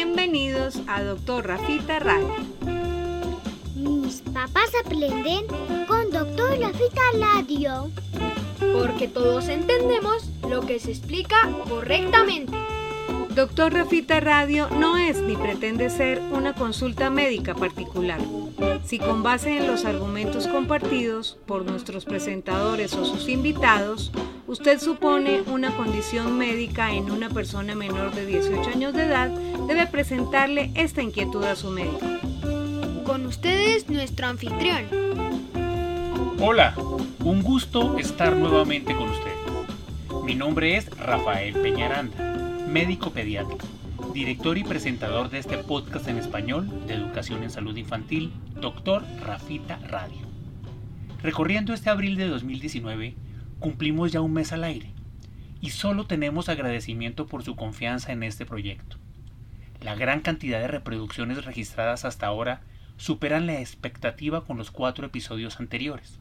Bienvenidos a Doctor Rafita Radio. Mis papás aprenden con Doctor Rafita Radio. Porque todos entendemos lo que se explica correctamente. Doctor Rafita Radio no es ni pretende ser una consulta médica particular. Si con base en los argumentos compartidos por nuestros presentadores o sus invitados, usted supone una condición médica en una persona menor de 18 años de edad, debe presentarle esta inquietud a su médico. Con ustedes nuestro anfitrión. Hola, un gusto estar nuevamente con ustedes. Mi nombre es Rafael Peñaranda médico pediatra, director y presentador de este podcast en español de Educación en Salud Infantil, Dr. Rafita Radio. Recorriendo este abril de 2019, cumplimos ya un mes al aire y solo tenemos agradecimiento por su confianza en este proyecto. La gran cantidad de reproducciones registradas hasta ahora superan la expectativa con los cuatro episodios anteriores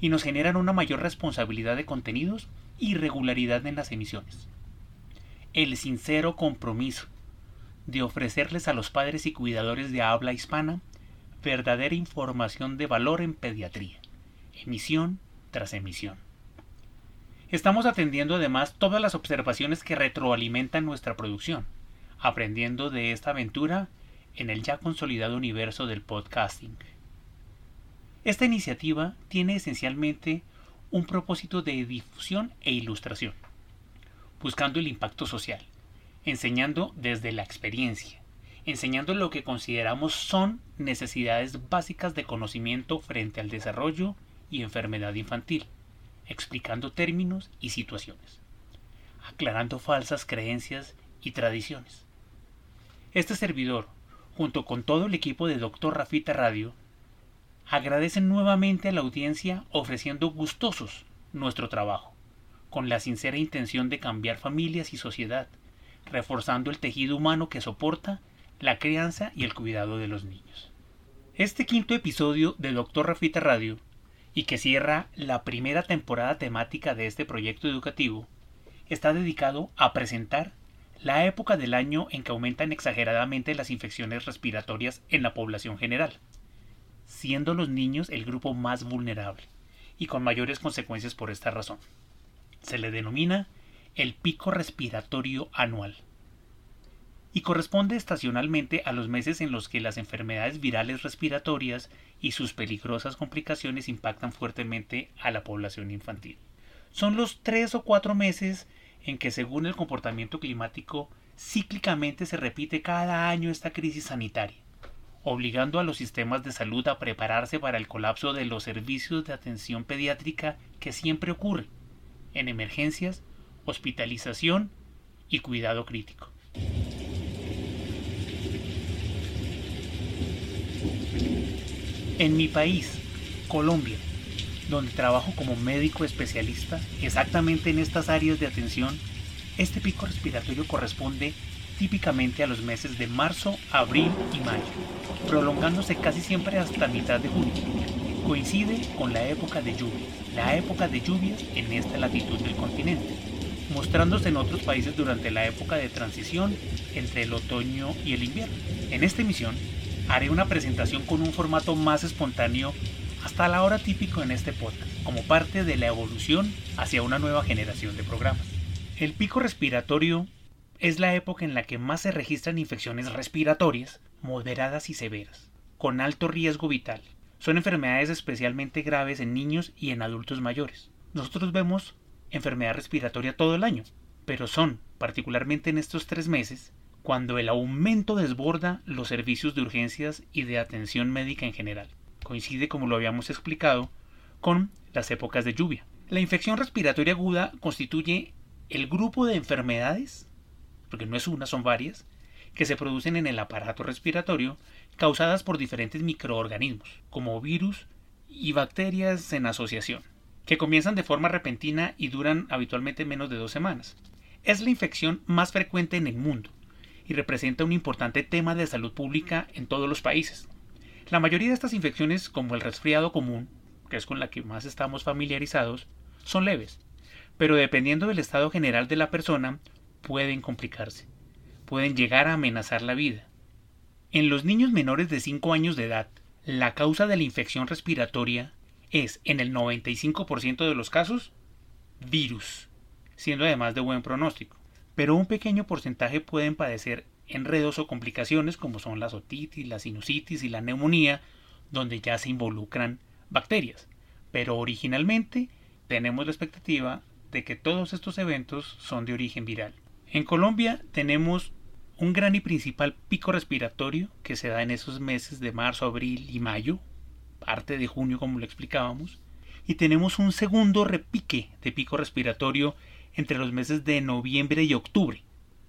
y nos generan una mayor responsabilidad de contenidos y regularidad en las emisiones el sincero compromiso de ofrecerles a los padres y cuidadores de habla hispana verdadera información de valor en pediatría, emisión tras emisión. Estamos atendiendo además todas las observaciones que retroalimentan nuestra producción, aprendiendo de esta aventura en el ya consolidado universo del podcasting. Esta iniciativa tiene esencialmente un propósito de difusión e ilustración buscando el impacto social, enseñando desde la experiencia, enseñando lo que consideramos son necesidades básicas de conocimiento frente al desarrollo y enfermedad infantil, explicando términos y situaciones, aclarando falsas creencias y tradiciones. Este servidor, junto con todo el equipo de Dr. Rafita Radio, agradecen nuevamente a la audiencia ofreciendo gustosos nuestro trabajo con la sincera intención de cambiar familias y sociedad, reforzando el tejido humano que soporta la crianza y el cuidado de los niños. Este quinto episodio de Doctor Rafita Radio, y que cierra la primera temporada temática de este proyecto educativo, está dedicado a presentar la época del año en que aumentan exageradamente las infecciones respiratorias en la población general, siendo los niños el grupo más vulnerable y con mayores consecuencias por esta razón se le denomina el pico respiratorio anual y corresponde estacionalmente a los meses en los que las enfermedades virales respiratorias y sus peligrosas complicaciones impactan fuertemente a la población infantil. Son los tres o cuatro meses en que según el comportamiento climático cíclicamente se repite cada año esta crisis sanitaria, obligando a los sistemas de salud a prepararse para el colapso de los servicios de atención pediátrica que siempre ocurre en emergencias, hospitalización y cuidado crítico. En mi país, Colombia, donde trabajo como médico especialista exactamente en estas áreas de atención, este pico respiratorio corresponde típicamente a los meses de marzo, abril y mayo, prolongándose casi siempre hasta mitad de junio. Coincide con la época de lluvias, la época de lluvias en esta latitud del continente, mostrándose en otros países durante la época de transición entre el otoño y el invierno. En esta emisión haré una presentación con un formato más espontáneo hasta la hora típico en este podcast, como parte de la evolución hacia una nueva generación de programas. El pico respiratorio es la época en la que más se registran infecciones respiratorias moderadas y severas, con alto riesgo vital, son enfermedades especialmente graves en niños y en adultos mayores. Nosotros vemos enfermedad respiratoria todo el año, pero son, particularmente en estos tres meses, cuando el aumento desborda los servicios de urgencias y de atención médica en general. Coincide, como lo habíamos explicado, con las épocas de lluvia. La infección respiratoria aguda constituye el grupo de enfermedades, porque no es una, son varias, que se producen en el aparato respiratorio causadas por diferentes microorganismos, como virus y bacterias en asociación, que comienzan de forma repentina y duran habitualmente menos de dos semanas. Es la infección más frecuente en el mundo y representa un importante tema de salud pública en todos los países. La mayoría de estas infecciones, como el resfriado común, que es con la que más estamos familiarizados, son leves, pero dependiendo del estado general de la persona, pueden complicarse pueden llegar a amenazar la vida. En los niños menores de 5 años de edad, la causa de la infección respiratoria es, en el 95% de los casos, virus, siendo además de buen pronóstico. Pero un pequeño porcentaje pueden padecer enredos o complicaciones como son la otitis, la sinusitis y la neumonía, donde ya se involucran bacterias. Pero originalmente tenemos la expectativa de que todos estos eventos son de origen viral. En Colombia tenemos un gran y principal pico respiratorio que se da en esos meses de marzo, abril y mayo, parte de junio como lo explicábamos, y tenemos un segundo repique de pico respiratorio entre los meses de noviembre y octubre,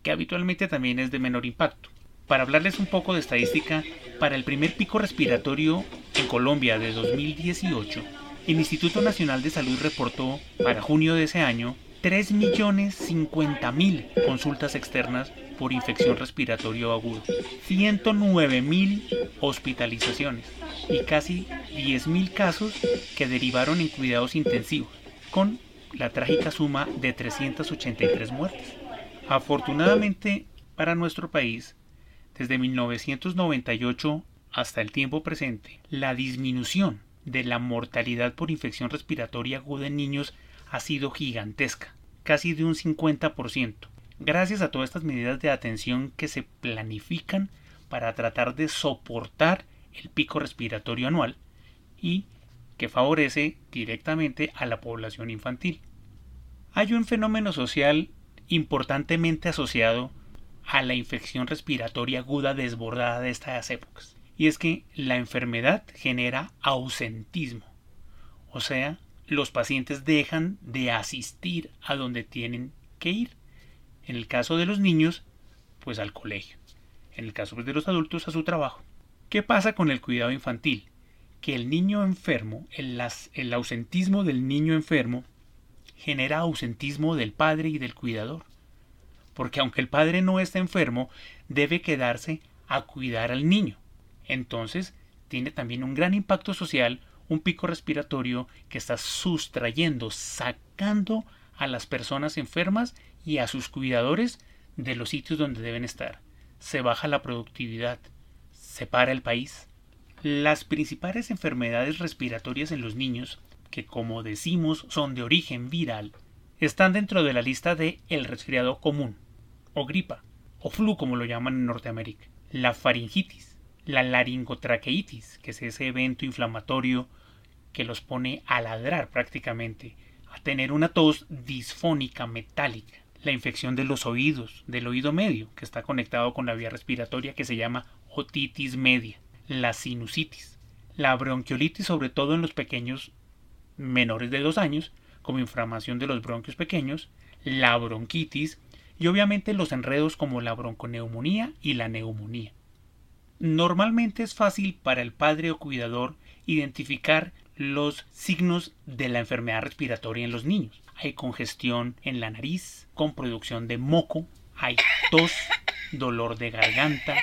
que habitualmente también es de menor impacto. Para hablarles un poco de estadística, para el primer pico respiratorio en Colombia de 2018, el Instituto Nacional de Salud reportó para junio de ese año 3.050.000 consultas externas por infección respiratoria aguda, 109.000 hospitalizaciones y casi 10.000 casos que derivaron en cuidados intensivos, con la trágica suma de 383 muertes. Afortunadamente para nuestro país, desde 1998 hasta el tiempo presente, la disminución de la mortalidad por infección respiratoria aguda en niños ha sido gigantesca, casi de un 50%, gracias a todas estas medidas de atención que se planifican para tratar de soportar el pico respiratorio anual y que favorece directamente a la población infantil. Hay un fenómeno social importantemente asociado a la infección respiratoria aguda desbordada de estas épocas, y es que la enfermedad genera ausentismo, o sea, los pacientes dejan de asistir a donde tienen que ir. En el caso de los niños, pues al colegio. En el caso pues, de los adultos, a su trabajo. ¿Qué pasa con el cuidado infantil? Que el niño enfermo, el, el ausentismo del niño enfermo, genera ausentismo del padre y del cuidador. Porque aunque el padre no esté enfermo, debe quedarse a cuidar al niño. Entonces, tiene también un gran impacto social un pico respiratorio que está sustrayendo, sacando a las personas enfermas y a sus cuidadores de los sitios donde deben estar. Se baja la productividad, se para el país. Las principales enfermedades respiratorias en los niños, que como decimos son de origen viral, están dentro de la lista de el resfriado común, o gripa, o flu como lo llaman en Norteamérica, la faringitis, la laringotraqueitis, que es ese evento inflamatorio que los pone a ladrar prácticamente, a tener una tos disfónica metálica, la infección de los oídos, del oído medio, que está conectado con la vía respiratoria que se llama otitis media, la sinusitis, la bronquiolitis sobre todo en los pequeños menores de dos años, como inflamación de los bronquios pequeños, la bronquitis y obviamente los enredos como la bronconeumonía y la neumonía. Normalmente es fácil para el padre o cuidador identificar los signos de la enfermedad respiratoria en los niños. Hay congestión en la nariz, con producción de moco, hay tos, dolor de garganta,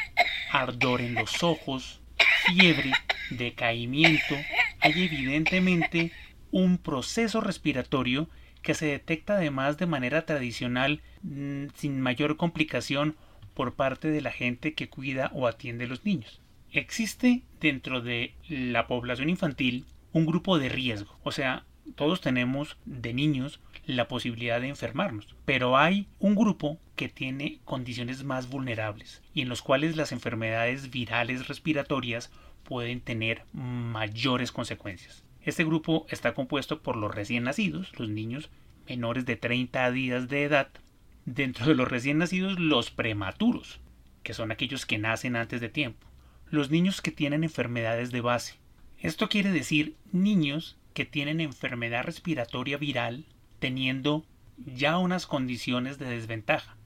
ardor en los ojos, fiebre, decaimiento. Hay evidentemente un proceso respiratorio que se detecta además de manera tradicional mm, sin mayor complicación por parte de la gente que cuida o atiende a los niños. Existe dentro de la población infantil un grupo de riesgo, o sea, todos tenemos de niños la posibilidad de enfermarnos, pero hay un grupo que tiene condiciones más vulnerables y en los cuales las enfermedades virales respiratorias pueden tener mayores consecuencias. Este grupo está compuesto por los recién nacidos, los niños menores de 30 días de edad, Dentro de los recién nacidos, los prematuros, que son aquellos que nacen antes de tiempo. Los niños que tienen enfermedades de base. Esto quiere decir niños que tienen enfermedad respiratoria viral teniendo ya unas condiciones de desventaja,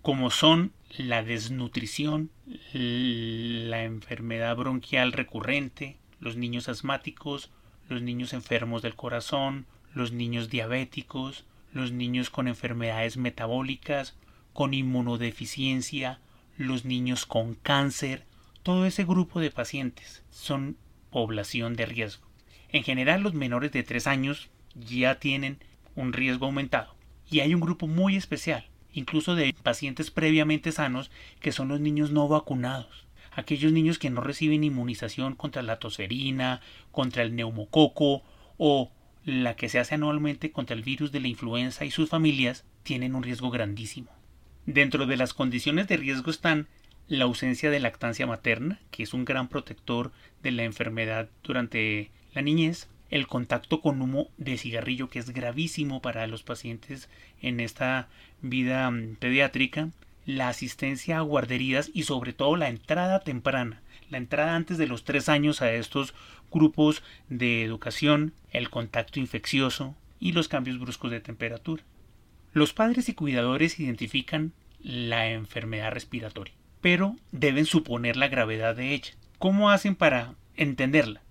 como son la desnutrición, la enfermedad bronquial recurrente, los niños asmáticos, los niños enfermos del corazón, los niños diabéticos, los niños con enfermedades metabólicas, con inmunodeficiencia, los niños con cáncer, todo ese grupo de pacientes son población de riesgo. En general los menores de 3 años ya tienen un riesgo aumentado. Y hay un grupo muy especial, incluso de pacientes previamente sanos, que son los niños no vacunados. Aquellos niños que no reciben inmunización contra la tosferina, contra el neumococo o la que se hace anualmente contra el virus de la influenza y sus familias, tienen un riesgo grandísimo. Dentro de las condiciones de riesgo están la ausencia de lactancia materna, que es un gran protector de la enfermedad durante la niñez, el contacto con humo de cigarrillo, que es gravísimo para los pacientes en esta vida mm, pediátrica, la asistencia a guarderías y sobre todo la entrada temprana, la entrada antes de los tres años a estos grupos de educación, el contacto infeccioso y los cambios bruscos de temperatura. Los padres y cuidadores identifican la enfermedad respiratoria, pero deben suponer la gravedad de ella. ¿Cómo hacen para entenderla?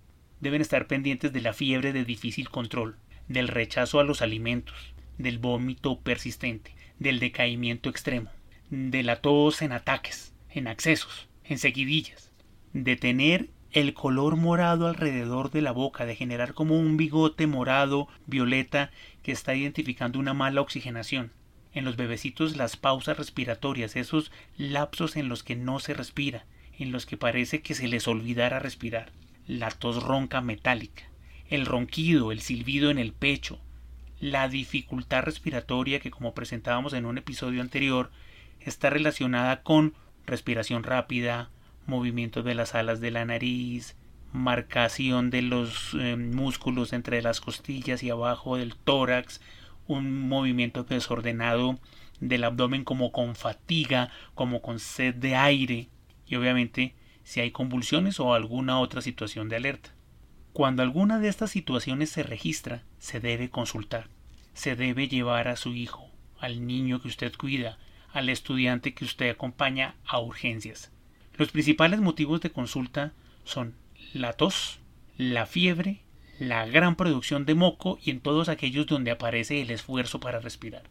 deben estar pendientes de la fiebre de difícil control, del rechazo a los alimentos, del vómito persistente, del decaimiento extremo, de la tos en ataques, en accesos, en seguidillas, de tener el color morado alrededor de la boca, de generar como un bigote morado, violeta, que está identificando una mala oxigenación. En los bebecitos las pausas respiratorias, esos lapsos en los que no se respira, en los que parece que se les olvidara respirar la tos ronca metálica, el ronquido, el silbido en el pecho, la dificultad respiratoria que como presentábamos en un episodio anterior está relacionada con respiración rápida, movimiento de las alas de la nariz, marcación de los eh, músculos entre las costillas y abajo del tórax, un movimiento desordenado del abdomen como con fatiga, como con sed de aire y obviamente si hay convulsiones o alguna otra situación de alerta. Cuando alguna de estas situaciones se registra, se debe consultar. Se debe llevar a su hijo, al niño que usted cuida, al estudiante que usted acompaña a urgencias. Los principales motivos de consulta son la tos, la fiebre, la gran producción de moco y en todos aquellos donde aparece el esfuerzo para respirar.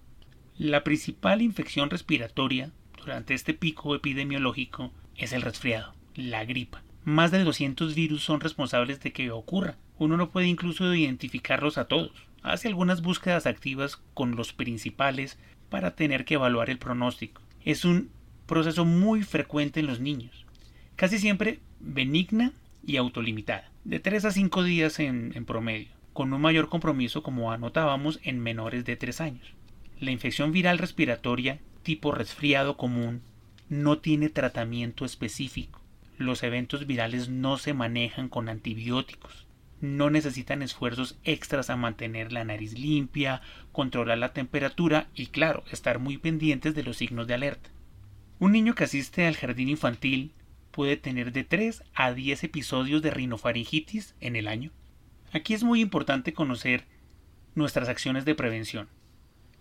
La principal infección respiratoria durante este pico epidemiológico es el resfriado la gripa. Más de 200 virus son responsables de que ocurra. Uno no puede incluso identificarlos a todos. Hace algunas búsquedas activas con los principales para tener que evaluar el pronóstico. Es un proceso muy frecuente en los niños. Casi siempre benigna y autolimitada. De 3 a 5 días en, promedio. Con un mayor compromiso como anotábamos en menores de 3 años. La infección viral respiratoria tipo resfriado común no tiene tratamiento específico los eventos virales no se manejan con antibióticos. No necesitan esfuerzos extras a mantener la nariz limpia, controlar la temperatura y, claro, estar muy pendientes de los signos de alerta. Un niño que asiste al jardín infantil puede tener de 3 a 10 episodios de rinofaringitis en el año. Aquí es muy importante conocer nuestras acciones de prevención.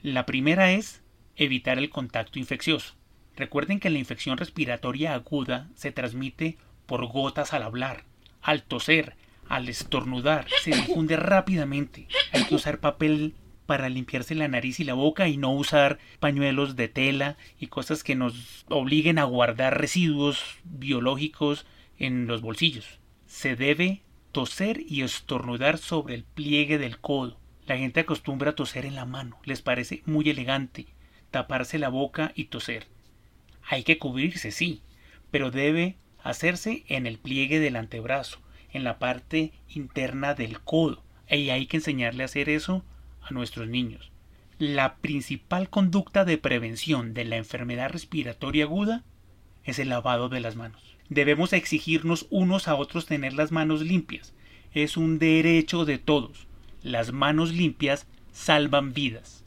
La primera es evitar el contacto infeccioso. Recuerden que la infección respiratoria aguda se transmite por gotas al hablar, al toser, al estornudar, se difunde rápidamente. Hay que usar papel para limpiarse la nariz y la boca y no usar pañuelos de tela y cosas que nos obliguen a guardar residuos biológicos en los bolsillos. Se debe toser y estornudar sobre el pliegue del codo. La gente acostumbra a toser en la mano, les parece muy elegante, taparse la boca y toser. Hay que cubrirse, sí, pero debe hacerse en el pliegue del antebrazo, en la parte interna del codo. Y hay que enseñarle a hacer eso a nuestros niños. La principal conducta de prevención de la enfermedad respiratoria aguda es el lavado de las manos. Debemos exigirnos unos a otros tener las manos limpias. Es un derecho de todos. Las manos limpias salvan vidas.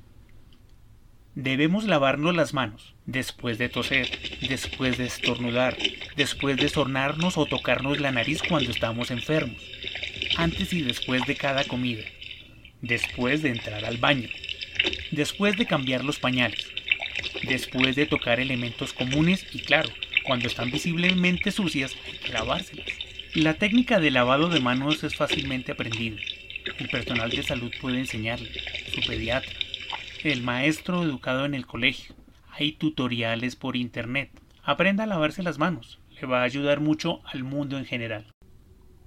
Debemos lavarnos las manos después de toser, después de estornudar, después de sornarnos o tocarnos la nariz cuando estamos enfermos, antes y después de cada comida, después de entrar al baño, después de cambiar los pañales, después de tocar elementos comunes y claro, cuando están visiblemente sucias lavárselas. La técnica de lavado de manos es fácilmente aprendida. El personal de salud puede enseñarle, su pediatra, el maestro educado en el colegio. Hay tutoriales por internet. Aprenda a lavarse las manos. Le va a ayudar mucho al mundo en general.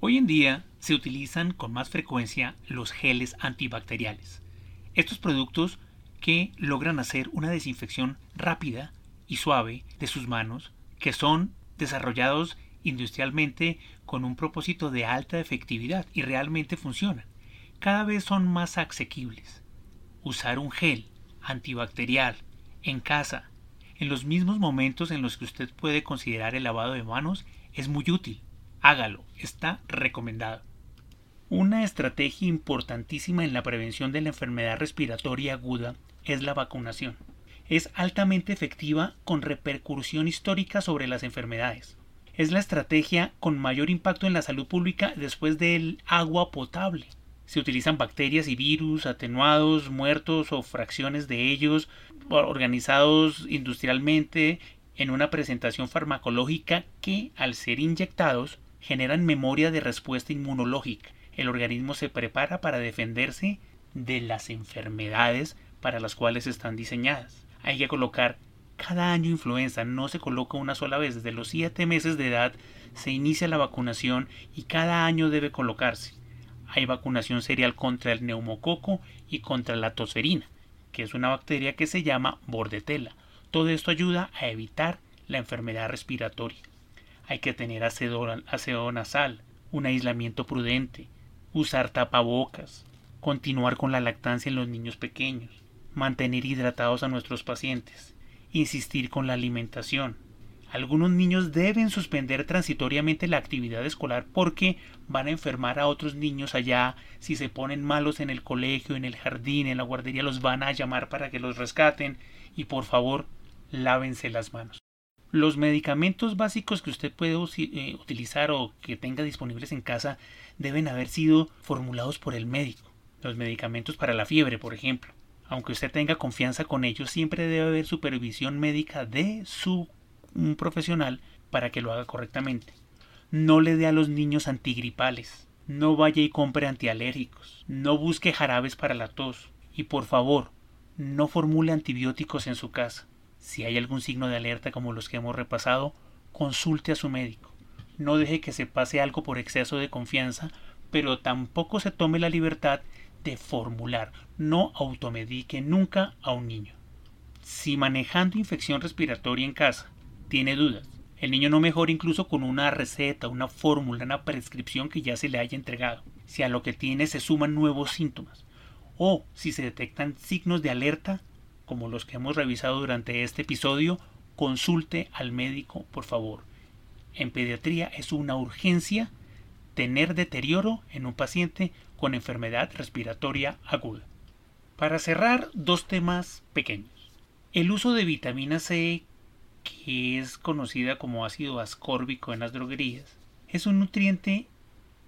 Hoy en día se utilizan con más frecuencia los geles antibacteriales. Estos productos que logran hacer una desinfección rápida y suave de sus manos, que son desarrollados industrialmente con un propósito de alta efectividad y realmente funcionan. Cada vez son más asequibles. Usar un gel antibacterial en casa en los mismos momentos en los que usted puede considerar el lavado de manos es muy útil. Hágalo, está recomendado. Una estrategia importantísima en la prevención de la enfermedad respiratoria aguda es la vacunación. Es altamente efectiva con repercusión histórica sobre las enfermedades. Es la estrategia con mayor impacto en la salud pública después del agua potable. Se utilizan bacterias y virus atenuados, muertos o fracciones de ellos organizados industrialmente en una presentación farmacológica que, al ser inyectados, generan memoria de respuesta inmunológica. El organismo se prepara para defenderse de las enfermedades para las cuales están diseñadas. Hay que colocar cada año influenza, no se coloca una sola vez. Desde los 7 meses de edad se inicia la vacunación y cada año debe colocarse. Hay vacunación serial contra el neumococo y contra la tosferina que es una bacteria que se llama bordetela. Todo esto ayuda a evitar la enfermedad respiratoria. Hay que tener aseo nasal, un aislamiento prudente, usar tapabocas, continuar con la lactancia en los niños pequeños, mantener hidratados a nuestros pacientes, insistir con la alimentación, algunos niños deben suspender transitoriamente la actividad escolar porque van a enfermar a otros niños allá. Si se ponen malos en el colegio, en el jardín, en la guardería, los van a llamar para que los rescaten. Y por favor, lávense las manos. Los medicamentos básicos que usted puede eh, utilizar o que tenga disponibles en casa deben haber sido formulados por el médico. Los medicamentos para la fiebre, por ejemplo. Aunque usted tenga confianza con ellos, siempre debe haber supervisión médica de su un profesional para que lo haga correctamente. No le dé a los niños antigripales. No vaya y compre antialérgicos. No busque jarabes para la tos. Y por favor, no formule antibióticos en su casa. Si hay algún signo de alerta como los que hemos repasado, consulte a su médico. No deje que se pase algo por exceso de confianza, pero tampoco se tome la libertad de formular. No automedique nunca a un niño. Si manejando infección respiratoria en casa tiene dudas. El niño no mejora incluso con una receta, una fórmula, una prescripción que ya se le haya entregado, si a lo que tiene se suman nuevos síntomas, o si se detectan signos de alerta, como los que hemos revisado durante este episodio, consulte al médico, por favor. En pediatría es una urgencia tener deterioro en un paciente con enfermedad respiratoria aguda. Para cerrar, dos temas pequeños. El uso de vitamina C que es conocida como ácido ascórbico en las droguerías, es un nutriente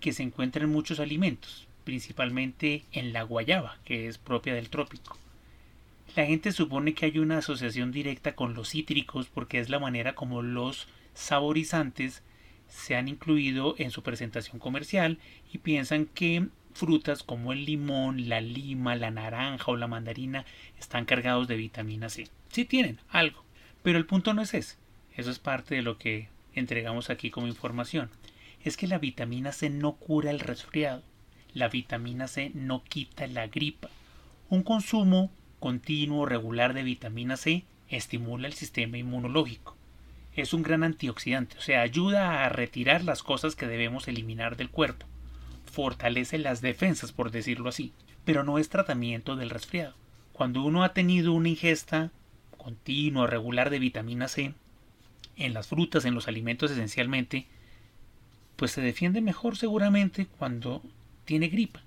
que se encuentra en muchos alimentos, principalmente en la guayaba, que es propia del trópico. La gente supone que hay una asociación directa con los cítricos porque es la manera como los saborizantes se han incluido en su presentación comercial y piensan que frutas como el limón, la lima, la naranja o la mandarina están cargados de vitamina C. Sí tienen algo, pero el punto no es ese. Eso es parte de lo que entregamos aquí como información. Es que la vitamina C no cura el resfriado. La vitamina C no quita la gripa. Un consumo continuo regular de vitamina C estimula el sistema inmunológico. Es un gran antioxidante, o sea, ayuda a retirar las cosas que debemos eliminar del cuerpo. Fortalece las defensas, por decirlo así, pero no es tratamiento del resfriado. Cuando uno ha tenido una ingesta continuo, regular de vitamina C, en las frutas, en los alimentos esencialmente, pues se defiende mejor seguramente cuando tiene gripa.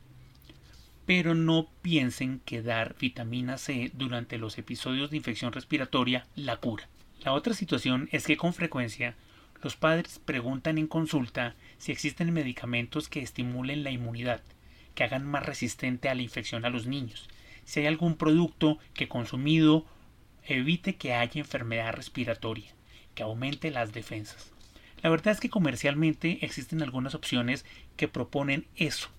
Pero no piensen que dar vitamina C durante los episodios de infección respiratoria la cura. La otra situación es que con frecuencia los padres preguntan en consulta si existen medicamentos que estimulen la inmunidad, que hagan más resistente a la infección a los niños, si hay algún producto que consumido evite que haya enfermedad respiratoria, que aumente las defensas. La verdad es que comercialmente existen algunas opciones que proponen eso,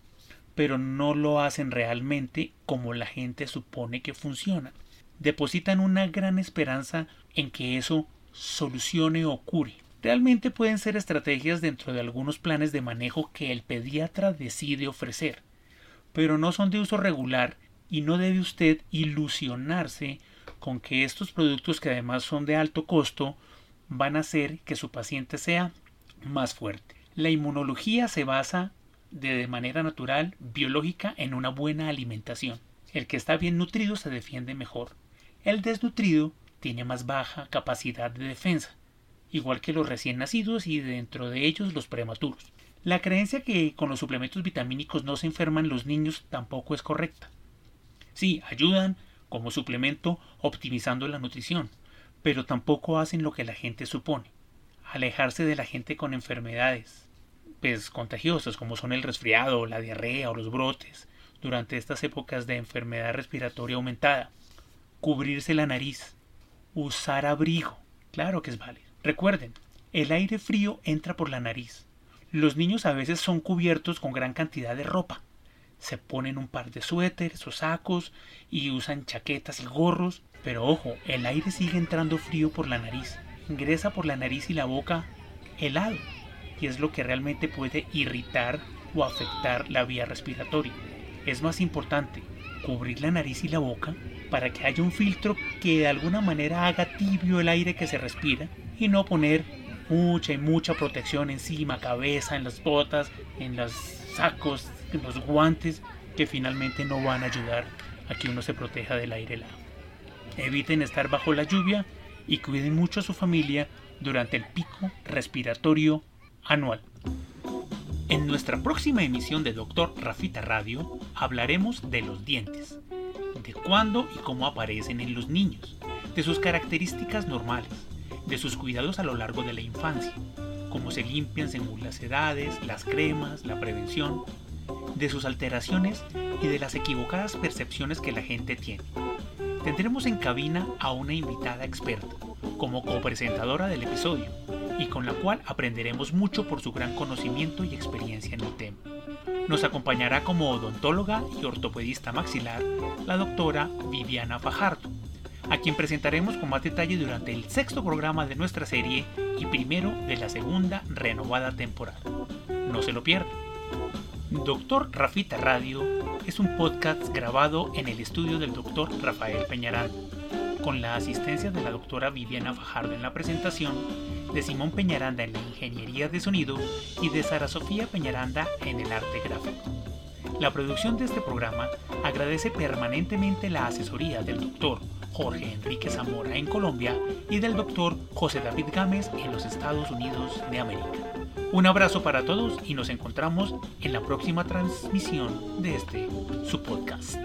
pero no lo hacen realmente como la gente supone que funciona. Depositan una gran esperanza en que eso solucione o cure. Realmente pueden ser estrategias dentro de algunos planes de manejo que el pediatra decide ofrecer, pero no son de uso regular y no debe usted ilusionarse con que estos productos que además son de alto costo van a hacer que su paciente sea más fuerte. La inmunología se basa de manera natural, biológica, en una buena alimentación. El que está bien nutrido se defiende mejor. El desnutrido tiene más baja capacidad de defensa, igual que los recién nacidos y dentro de ellos los prematuros. La creencia que con los suplementos vitamínicos no se enferman los niños tampoco es correcta. Sí, ayudan como suplemento optimizando la nutrición, pero tampoco hacen lo que la gente supone, alejarse de la gente con enfermedades pues, contagiosas como son el resfriado, la diarrea o los brotes durante estas épocas de enfermedad respiratoria aumentada, cubrirse la nariz, usar abrigo, claro que es válido. Recuerden, el aire frío entra por la nariz. Los niños a veces son cubiertos con gran cantidad de ropa, se ponen un par de suéteres o sacos y usan chaquetas y gorros, pero ojo, el aire sigue entrando frío por la nariz, ingresa por la nariz y la boca helado, y es lo que realmente puede irritar o afectar la vía respiratoria. Es más importante cubrir la nariz y la boca para que haya un filtro que de alguna manera haga tibio el aire que se respira y no poner mucha y mucha protección encima, cabeza, en las botas, en los sacos, los guantes que finalmente no van a ayudar a que uno se proteja del aire helado. Eviten estar bajo la lluvia y cuiden mucho a su familia durante el pico respiratorio anual. En nuestra próxima emisión de Doctor Rafita Radio hablaremos de los dientes, de cuándo y cómo aparecen en los niños, de sus características normales, de sus cuidados a lo largo de la infancia, cómo se limpian según las edades, las cremas, la prevención, de sus alteraciones y de las equivocadas percepciones que la gente tiene. Tendremos en cabina a una invitada experta, como copresentadora del episodio, y con la cual aprenderemos mucho por su gran conocimiento y experiencia en el tema. Nos acompañará como odontóloga y ortopedista maxilar la doctora Viviana Fajardo, a quien presentaremos con más detalle durante el sexto programa de nuestra serie y primero de la segunda renovada temporada. No se lo pierdan. Doctor Rafita Radio es un podcast grabado en el estudio del doctor Rafael Peñaranda, con la asistencia de la doctora Viviana Fajardo en la presentación, de Simón Peñaranda en la ingeniería de sonido y de Sara Sofía Peñaranda en el arte gráfico. La producción de este programa agradece permanentemente la asesoría del doctor Jorge Enrique Zamora en Colombia y del doctor José David Gámez en los Estados Unidos de América. Un abrazo para todos y nos encontramos en la próxima transmisión de este su podcast.